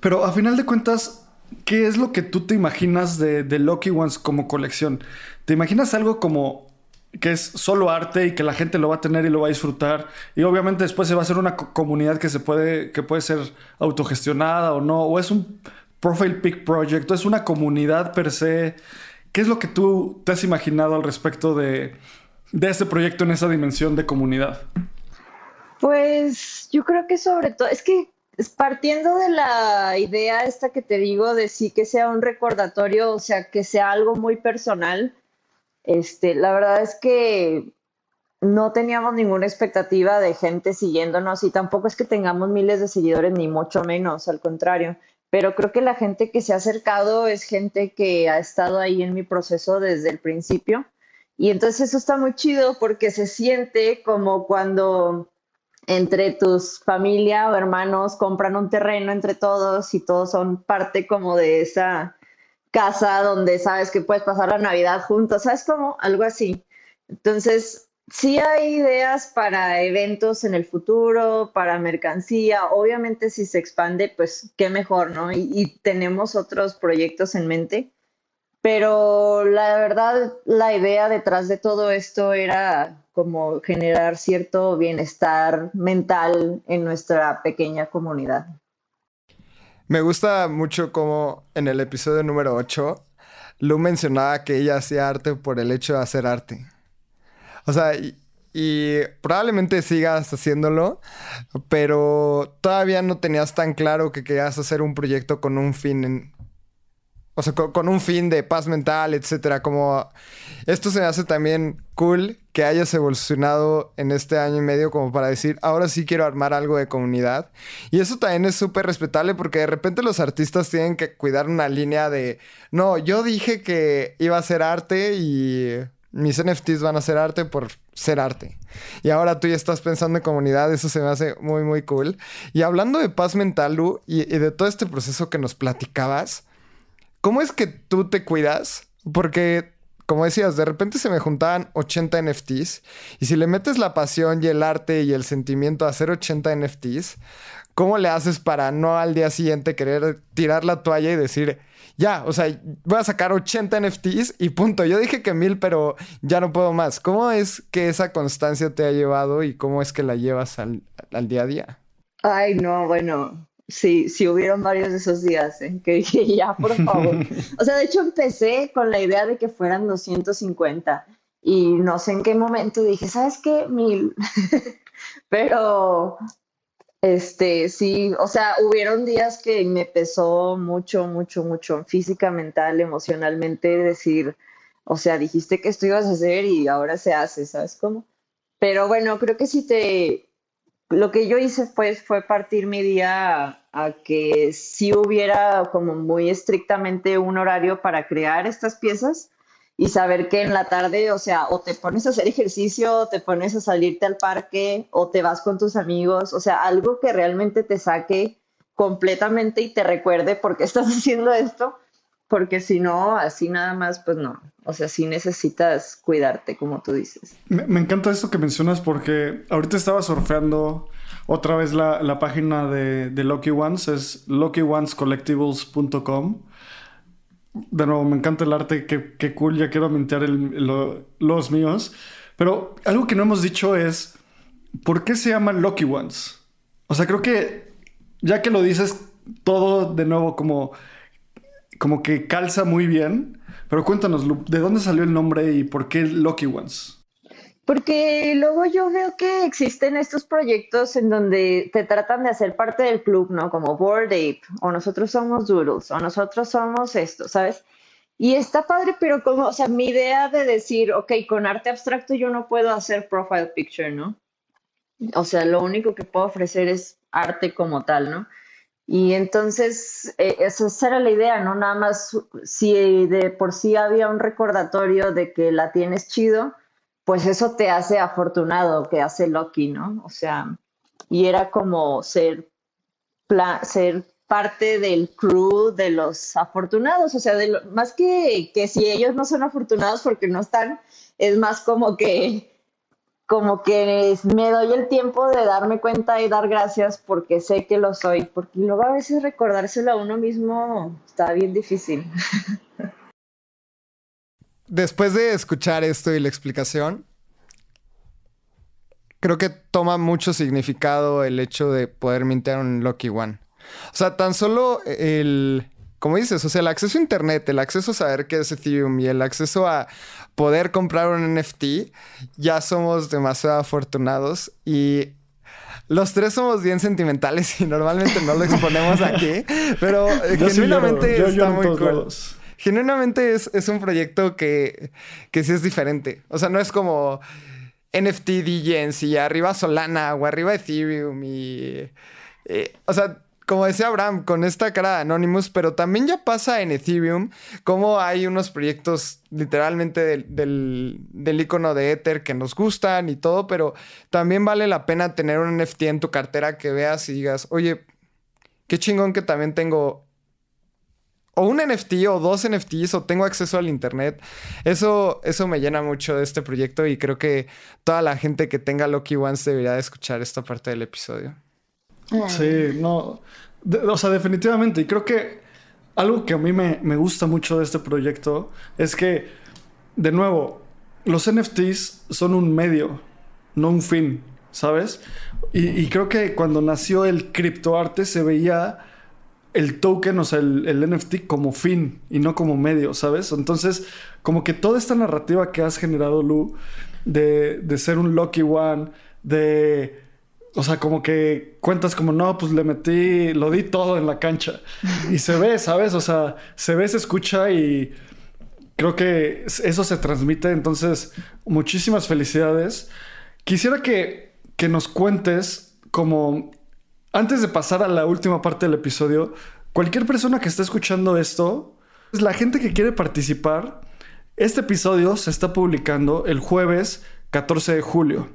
Speaker 2: Pero a final de cuentas, ¿qué es lo que tú te imaginas de, de Lucky Ones como colección? ¿Te imaginas algo como que es solo arte y que la gente lo va a tener y lo va a disfrutar. Y obviamente después se va a hacer una comunidad que se puede, que puede ser autogestionada o no, o es un profile pic project, o es una comunidad per se. ¿Qué es lo que tú te has imaginado al respecto de, de este proyecto en esa dimensión de comunidad?
Speaker 4: Pues yo creo que sobre todo, es que partiendo de la idea esta que te digo de sí que sea un recordatorio, o sea, que sea algo muy personal, este, la verdad es que no teníamos ninguna expectativa de gente siguiéndonos y tampoco es que tengamos miles de seguidores, ni mucho menos, al contrario. Pero creo que la gente que se ha acercado es gente que ha estado ahí en mi proceso desde el principio. Y entonces eso está muy chido porque se siente como cuando entre tus familia o hermanos compran un terreno entre todos y todos son parte como de esa casa donde sabes que puedes pasar la Navidad juntos, ¿sabes cómo? Algo así. Entonces, sí hay ideas para eventos en el futuro, para mercancía. Obviamente, si se expande, pues qué mejor, ¿no? Y, tenemos otros proyectos en mente. Pero la verdad, la idea detrás de todo esto era como generar cierto bienestar mental en nuestra pequeña comunidad.
Speaker 1: Me gusta mucho como en el episodio número 8, Lu mencionaba que ella hacía arte por el hecho de hacer arte. O sea, y, probablemente sigas haciéndolo, pero todavía no tenías tan claro que querías hacer un proyecto con un fin en, o sea, con, un fin de paz mental, etcétera. Como esto se me hace también cool que hayas evolucionado en este año y medio como para decir, ahora sí quiero armar algo de comunidad. Y eso también es súper respetable porque de repente los artistas tienen que cuidar una línea de, no, yo dije que iba a ser arte y mis NFTs van a ser arte por ser arte. Y ahora tú ya estás pensando en comunidad, eso se me hace muy, muy cool. Y hablando de paz mental, Lu, y de todo este proceso que nos platicabas, ¿Cómo es que tú te cuidas? Porque, como decías, de repente se me juntaban 80 NFTs y si le metes la pasión y el arte y el sentimiento a hacer 80 NFTs, ¿cómo le haces para no al día siguiente querer tirar la toalla y decir, ya, o sea, voy a sacar 80 NFTs y punto. Yo dije que mil, pero ya no puedo más. ¿Cómo es que esa constancia te ha llevado y cómo es que la llevas al, día a día?
Speaker 4: Ay, no, bueno, Sí, sí hubieron varios de esos días en que dije, ya, por favor. (laughs) O sea, de hecho empecé con la idea de que fueran 250 y no sé en qué momento dije, ¿sabes qué? Mil. (laughs) Pero, este, sí, o sea, hubieron días que me pesó mucho, mucho, mucho, física, mental, emocionalmente, decir, o sea, dijiste que esto ibas a hacer y ahora se hace, ¿sabes cómo? Pero bueno, creo que si te, lo que yo hice pues fue partir mi día a, que si hubiera como muy estrictamente un horario para crear estas piezas y saber que en la tarde, o sea, o te pones a hacer ejercicio, o te pones a salirte al parque, o te vas con tus amigos, o sea, algo que realmente te saque completamente y te recuerde por qué (laughs) estás haciendo esto, porque si no, así nada más, pues no. O sea, sí necesitas cuidarte, como tú dices.
Speaker 2: Me, encanta esto que mencionas porque ahorita estaba surfeando otra vez la, página de, de, Lucky Ones, es luckyonescollectibles.com. De nuevo, me encanta el arte, qué, cool, ya quiero mintear los míos. Pero algo que no hemos dicho es, ¿por qué se llaman Lucky Ones? O sea, creo que ya que lo dices todo de nuevo como, como que calza muy bien. Pero cuéntanos, ¿de dónde salió el nombre y por qué Lucky Ones?
Speaker 4: Porque luego yo veo que existen estos proyectos en donde te tratan de hacer parte del club, ¿no? Como Board Ape, o nosotros somos Doodles, o nosotros somos esto, ¿sabes? Y está padre, pero como, o sea, mi idea de decir, ok, con arte abstracto yo no puedo hacer profile picture, ¿no? O sea, lo único que puedo ofrecer es arte como tal, ¿no? Y entonces, eh, esa era la idea, ¿no? Nada más, si de por sí había un recordatorio de que la tienes chido, pues eso te hace afortunado, que hace lucky, ¿no? O sea, y era como ser, ser parte del crew de los afortunados, o sea, de más que, que si ellos no son afortunados porque no están, es más como que como que me doy el tiempo de darme cuenta y dar gracias porque sé que lo soy, porque luego a veces recordárselo a uno mismo está bien difícil.
Speaker 1: Después de escuchar esto y la explicación, creo que toma mucho significado el hecho de poder mintear un Lucky One. O sea, tan solo el, como dices, o sea, el acceso a Internet, el acceso a saber qué es Ethereum y el acceso a poder comprar un NFT, ya somos demasiado afortunados y los tres somos bien sentimentales y normalmente no lo exponemos aquí, pero (laughs) genuinamente está muy cool. Genuinamente es, es, un proyecto que, que sí es diferente. O sea, no es como NFT DJs y arriba Solana o arriba Ethereum y... Eh, o sea, como decía Abraham, con esta cara de Anonymous, pero también ya pasa en Ethereum, como hay unos proyectos literalmente del, del, icono de Ether que nos gustan y todo, pero también vale la pena tener un NFT en tu cartera que veas y digas, oye, qué chingón que también tengo o un NFT o dos NFTs o tengo acceso al internet. Eso, eso me llena mucho de este proyecto y creo que toda la gente que tenga Lucky Ones debería de escuchar esta parte del episodio.
Speaker 2: Sí, no. o sea, definitivamente. Y creo que algo que a mí me, gusta mucho de este proyecto es que, de nuevo, los NFTs son un medio, no un fin, ¿sabes? Y, creo que cuando nació el criptoarte se veía el token, o sea, el, NFT como fin y no como medio, ¿sabes? Entonces, como que toda esta narrativa que has generado, Lu, de, de ser un lucky one, de o sea, como que cuentas como, no, pues le metí, lo di todo en la cancha. Y se ve, ¿sabes? O sea, se ve, se escucha y creo que eso se transmite. Entonces, muchísimas felicidades. Quisiera que, que nos cuentes como, antes de pasar a la última parte del episodio, cualquier persona que esté escuchando esto, es la gente que quiere participar. Este episodio se está publicando el jueves 14 de julio.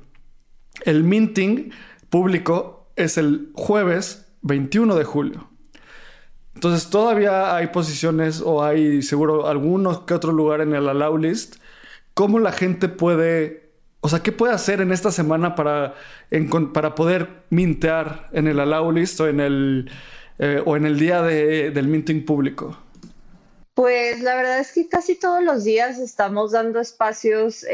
Speaker 2: El minting público es el jueves 21 de julio. Entonces todavía hay posiciones o hay seguro alguno que otro lugar en el allow list. ¿Cómo la gente puede, o sea, qué puede hacer en esta semana para, para poder mintear en el allow list o en el, eh, o en el día del minting público?
Speaker 4: Pues la verdad es que casi todos los días estamos dando espacios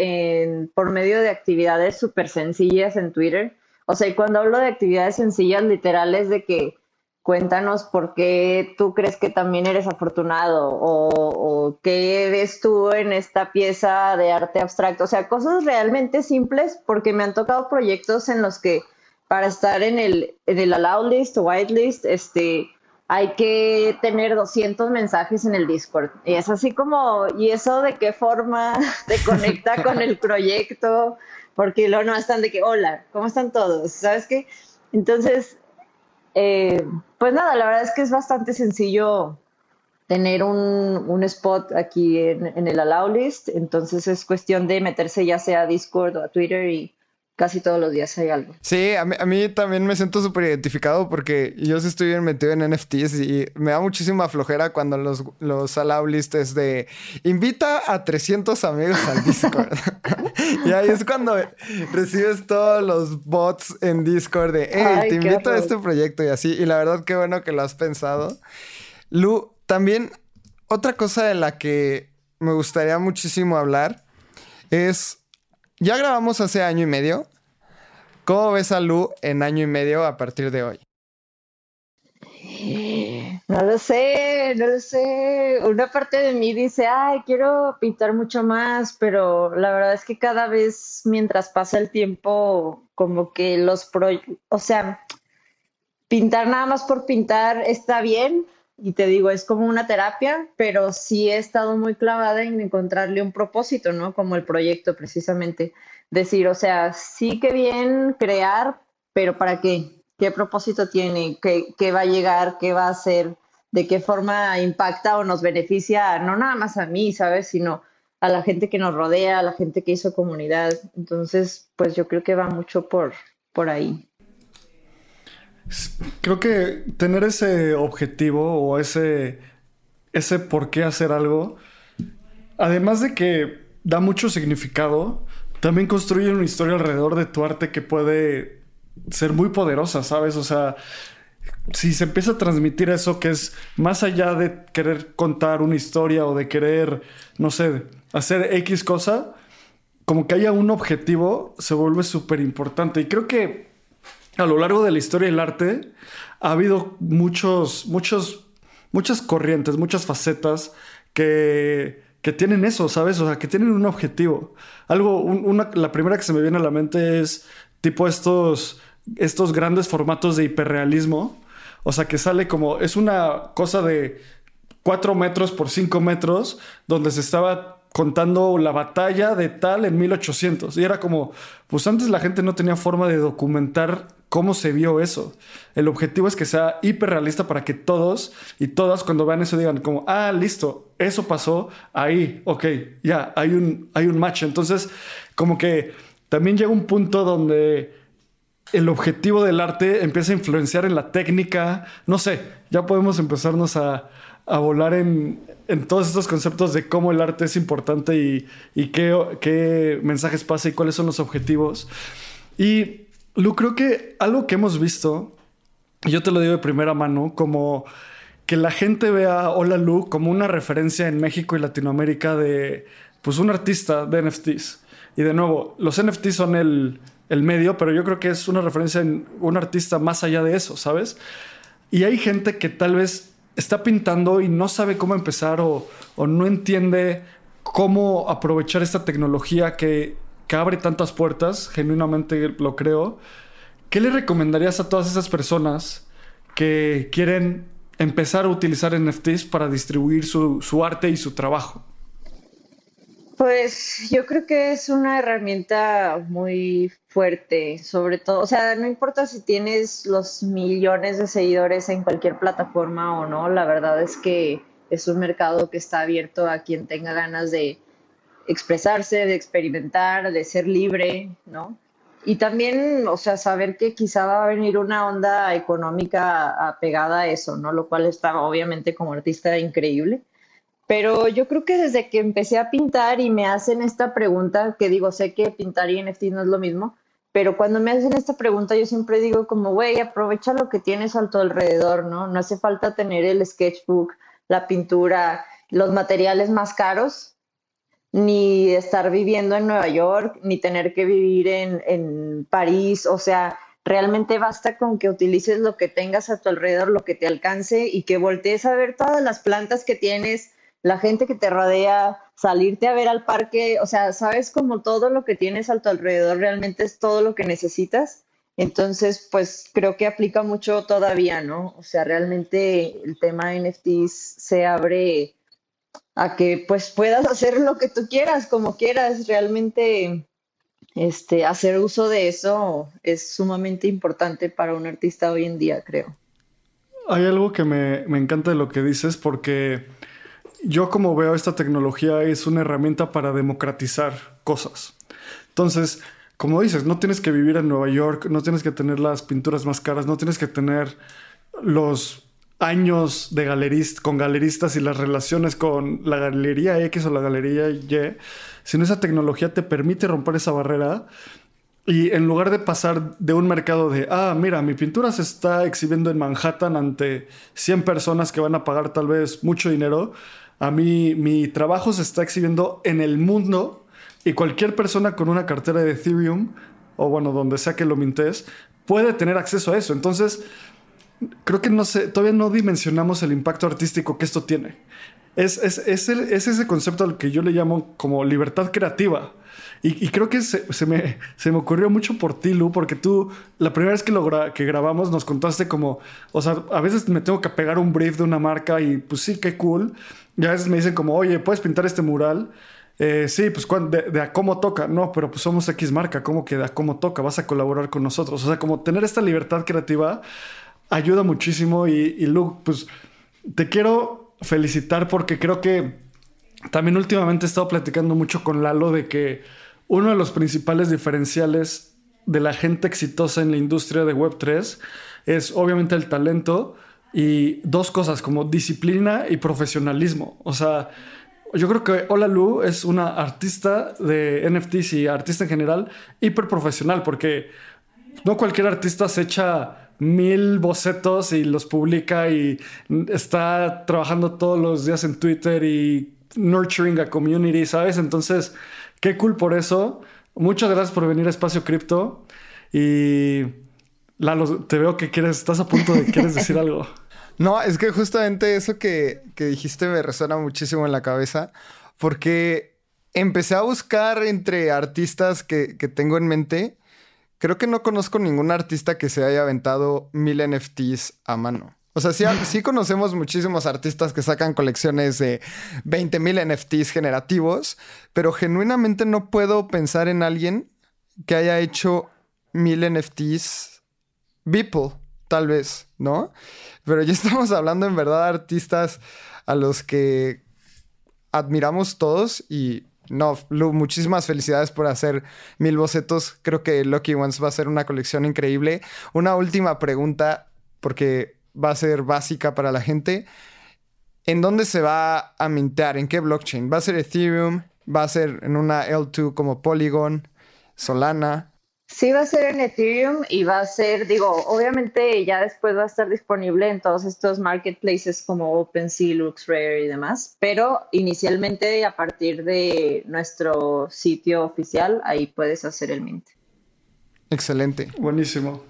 Speaker 4: por medio de actividades súper sencillas en Twitter. O sea, y cuando hablo de actividades sencillas, literales de que cuéntanos por qué tú crees que también eres afortunado o, qué ves tú en esta pieza de arte abstracto. O sea, cosas realmente simples porque me han tocado proyectos en los que para estar en el, en el allow list o white list, este, hay que tener 200 mensajes en el Discord. Y es así como, ¿y eso de qué forma (laughs) te conecta con el proyecto? Porque luego no están de que, hola, ¿cómo están todos? ¿Sabes qué? Entonces, eh, pues nada, la verdad es que es bastante sencillo tener un, un spot aquí en, en, el allow list, entonces es cuestión de meterse ya sea a Discord o a Twitter y casi todos los días hay algo.
Speaker 1: Sí, a mí, también me siento súper identificado porque yo sí estoy bien metido en NFTs y me da muchísima flojera cuando los, los allow listes de invita a 300 amigos al Discord. (laughs) y ahí es cuando recibes todos los bots en Discord de, hey, te invito a este proyecto y así. Y la verdad, qué bueno que lo has pensado. Lu, también otra cosa de la que me gustaría muchísimo hablar es ya grabamos hace año y medio. ¿Cómo ves a Lu en año y medio a partir de hoy?
Speaker 4: No lo sé, no lo sé. Una parte de mí dice, ay, quiero pintar mucho más, pero la verdad es que cada vez mientras pasa el tiempo, como que los proyectos, o sea, pintar nada más por pintar está bien, y te digo, es como una terapia, pero sí he estado muy clavada en encontrarle un propósito, ¿no? Como el proyecto, precisamente. Decir, o sea, sí que bien crear, pero ¿para qué? ¿Qué propósito tiene? ¿Qué, qué va a llegar? ¿Qué va a hacer? ¿De qué forma impacta o nos beneficia, no nada más a mí, ¿sabes? Sino a la gente que nos rodea, a la gente que hizo comunidad. Entonces, pues yo creo que va mucho por, por ahí.
Speaker 2: Creo que tener ese objetivo o ese, ese por qué hacer algo, además de que da mucho significado, también construye una historia alrededor de tu arte que puede ser muy poderosa, ¿sabes? O sea, si se empieza a transmitir eso que es más allá de querer contar una historia o de querer, no sé, hacer X cosa, como que haya un objetivo, se vuelve súper importante. Y creo que a lo largo de la historia del arte ha habido muchos, muchos, muchas corrientes, muchas facetas que, que tienen eso, ¿sabes? O sea, que tienen un objetivo. Algo, una, la primera que se me viene a la mente es tipo estos, estos grandes formatos de hiperrealismo. O sea, que sale como, es una cosa de 4 metros por 5 metros, donde se estaba contando la batalla de tal en 1800. Y era como, pues antes la gente no tenía forma de documentar cómo se vio eso. El objetivo es que sea hiperrealista para que todos y todas cuando vean eso digan como, ah, listo, eso pasó ahí, ok, ya, hay, un, hay un match. Entonces, como que también llega un punto donde el objetivo del arte empieza a influenciar en la técnica, no sé, ya podemos empezarnos a, a volar en, en, todos estos conceptos de cómo el arte es importante y, y qué, qué mensajes pasa y cuáles son los objetivos. Y Lu, creo que algo que hemos visto, yo te lo digo de primera mano, como que la gente vea Hola Lu como una referencia en México y Latinoamérica de pues un artista de NFTs. Y de nuevo, los NFTs son el, el medio, pero yo creo que es una referencia en un artista más allá de eso, ¿sabes? Y hay gente que tal vez está pintando y no sabe cómo empezar o, o no entiende cómo aprovechar esta tecnología que que abre tantas puertas, genuinamente lo creo. ¿Qué le recomendarías a todas esas personas que quieren empezar a utilizar NFTs para distribuir su, su arte y su trabajo?
Speaker 4: Pues yo creo que es una herramienta muy fuerte, sobre todo, o sea, no importa si tienes los millones de seguidores en cualquier plataforma o no, la verdad es que es un mercado que está abierto a quien tenga ganas de expresarse, de experimentar, de ser libre, ¿no? Y también, o sea, saber que quizá va a venir una onda económica apegada a eso, ¿no? Lo cual está obviamente como artista increíble. Pero yo creo que desde que empecé a pintar y me hacen esta pregunta, que digo, sé que pintar y NFT no es lo mismo, pero cuando me hacen esta pregunta yo siempre digo como, güey, aprovecha lo que tienes a tu alrededor, ¿no? No hace falta tener el sketchbook, la pintura, los materiales más caros, ni estar viviendo en Nueva York, ni tener que vivir en, en, París. O sea, realmente basta con que utilices lo que tengas a tu alrededor, lo que te alcance y que voltees a ver todas las plantas que tienes, la gente que te rodea, salirte a ver al parque. O sea, sabes como todo lo que tienes a tu alrededor realmente es todo lo que necesitas. Entonces, pues creo que aplica mucho todavía, ¿no? O sea, realmente el tema NFTs se abre a que pues puedas hacer lo que tú quieras, como quieras, realmente este, hacer uso de eso es sumamente importante para un artista hoy en día, creo.
Speaker 2: Hay algo que me, me encanta de lo que dices porque yo como veo esta tecnología es una herramienta para democratizar cosas. Entonces, como dices, no tienes que vivir en Nueva York, no tienes que tener las pinturas más caras, no tienes que tener los años de con galeristas y las relaciones con la galería X o la galería Y, sino esa tecnología te permite romper esa barrera y en lugar de pasar de un mercado de, ah, mira, mi pintura se está exhibiendo en Manhattan ante 100 personas que van a pagar tal vez mucho dinero, a mí mi trabajo se está exhibiendo en el mundo y cualquier persona con una cartera de Ethereum o bueno, donde sea que lo mintes, puede tener acceso a eso. Entonces, creo que no sé, todavía no dimensionamos el impacto artístico que esto tiene. Es, es, es, ese concepto al que yo le llamo como libertad creativa. Y, creo que se, me, se, me, ocurrió mucho por ti, Lu, porque tú, la primera vez que, lo que grabamos, nos contaste como, o sea, a veces me tengo que pegar un brief de una marca y pues sí, qué cool. Y a veces me dicen como, oye, ¿puedes pintar este mural? Eh, sí, pues de, de, a cómo toca. No, pero pues somos X marca, ¿cómo que de a cómo toca? Vas a colaborar con nosotros. O sea, como tener esta libertad creativa ayuda muchísimo y, y Luke, pues te quiero felicitar porque creo que también últimamente he estado platicando mucho con Lalo de que uno de los principales diferenciales de la gente exitosa en la industria de Web3 es obviamente el talento y dos cosas como disciplina y profesionalismo. O sea, yo creo que Hola Lu es una artista de NFTs y artista en general hiper profesional porque no cualquier artista se echa mil bocetos y los publica y está trabajando todos los días en Twitter y nurturing a community, ¿sabes? Entonces, qué cool por eso. Muchas gracias por venir a Espacio Cripto y Lalo, te veo que quieres, estás a punto de quieres decir algo. (laughs)
Speaker 1: No, es que justamente eso que, que dijiste me resuena muchísimo en la cabeza porque empecé a buscar entre artistas que, que tengo en mente. Creo que no conozco ningún artista que se haya aventado mil NFTs a mano. O sea, sí, sí, conocemos muchísimos artistas que sacan colecciones de 20 mil NFTs generativos, pero genuinamente no puedo pensar en alguien que haya hecho mil NFTs Beeple, tal vez, ¿no? Pero ya (laughs) estamos hablando en verdad de artistas a los que admiramos todos y no, Lu, muchísimas felicidades por hacer mil bocetos. Creo que Lucky Ones va a ser una colección increíble. Una última pregunta, porque va a ser básica para la gente. ¿En dónde se va a mintear? ¿En qué blockchain? ¿Va a ser Ethereum? ¿Va a ser en una L2 como Polygon? ¿Solana?
Speaker 4: Sí, va a ser en Ethereum y va a ser, digo, obviamente ya después va a estar disponible en todos estos marketplaces como OpenSea, LuxRare y demás, pero inicialmente a partir de nuestro sitio oficial, ahí puedes hacer el mint.
Speaker 1: Excelente.
Speaker 2: Buenísimo.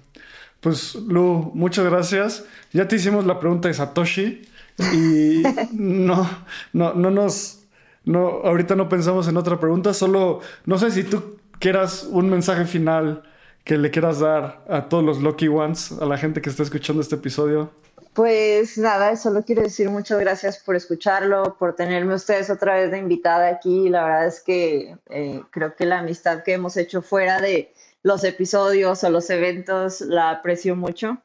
Speaker 2: Pues Lu, muchas gracias. Ya te hicimos la pregunta de Satoshi y (laughs) no, no, no nos, no, ahorita no pensamos en otra pregunta, solo no sé si tú quieras un mensaje final que le quieras dar a todos los Lucky Ones, a la gente que está escuchando este episodio.
Speaker 4: Pues nada, solo quiero decir muchas gracias por escucharlo, por tenerme ustedes otra vez de invitada aquí. La verdad es que eh, creo que la amistad que hemos hecho fuera de los episodios o los eventos la aprecio mucho.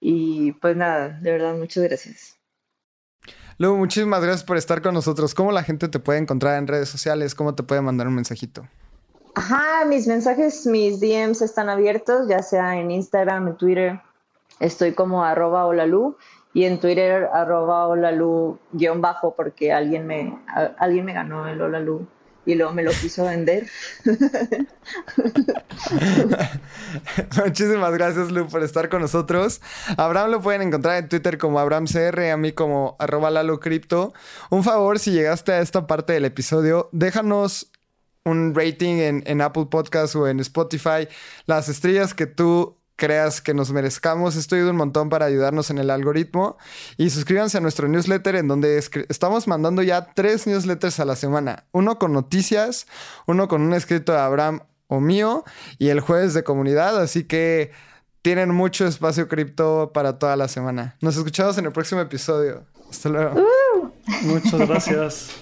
Speaker 4: Y pues nada, de verdad, muchas gracias.
Speaker 1: Luego, muchísimas gracias por estar con nosotros. ¿Cómo la gente te puede encontrar en redes sociales? ¿Cómo te puede mandar un mensajito?
Speaker 4: Ajá, mis mensajes, mis DMs están abiertos, ya sea en Instagram, en Twitter. Estoy como arroba olalu y en Twitter arroba olalu guion bajo porque alguien me, alguien me ganó el olalu y luego me lo quiso vender. (laughs)
Speaker 1: Muchísimas gracias, Lu, por estar con nosotros. Abraham lo pueden encontrar en Twitter como AbrahamCR, a mí como arroba Lalo Crypto. Un favor, si llegaste a esta parte del episodio, déjanos un rating en, en Apple Podcast o en Spotify, las estrellas que tú creas que nos merezcamos. Esto ayuda un montón para ayudarnos en el algoritmo. Y suscríbanse a nuestro newsletter en donde estamos mandando ya tres newsletters a la semana. Uno con noticias, uno con un escrito de Abraham o mío y el jueves de comunidad. Así que tienen mucho espacio cripto para toda la semana. Nos escuchamos en el próximo episodio. Hasta luego.
Speaker 2: Uh. Muchas gracias.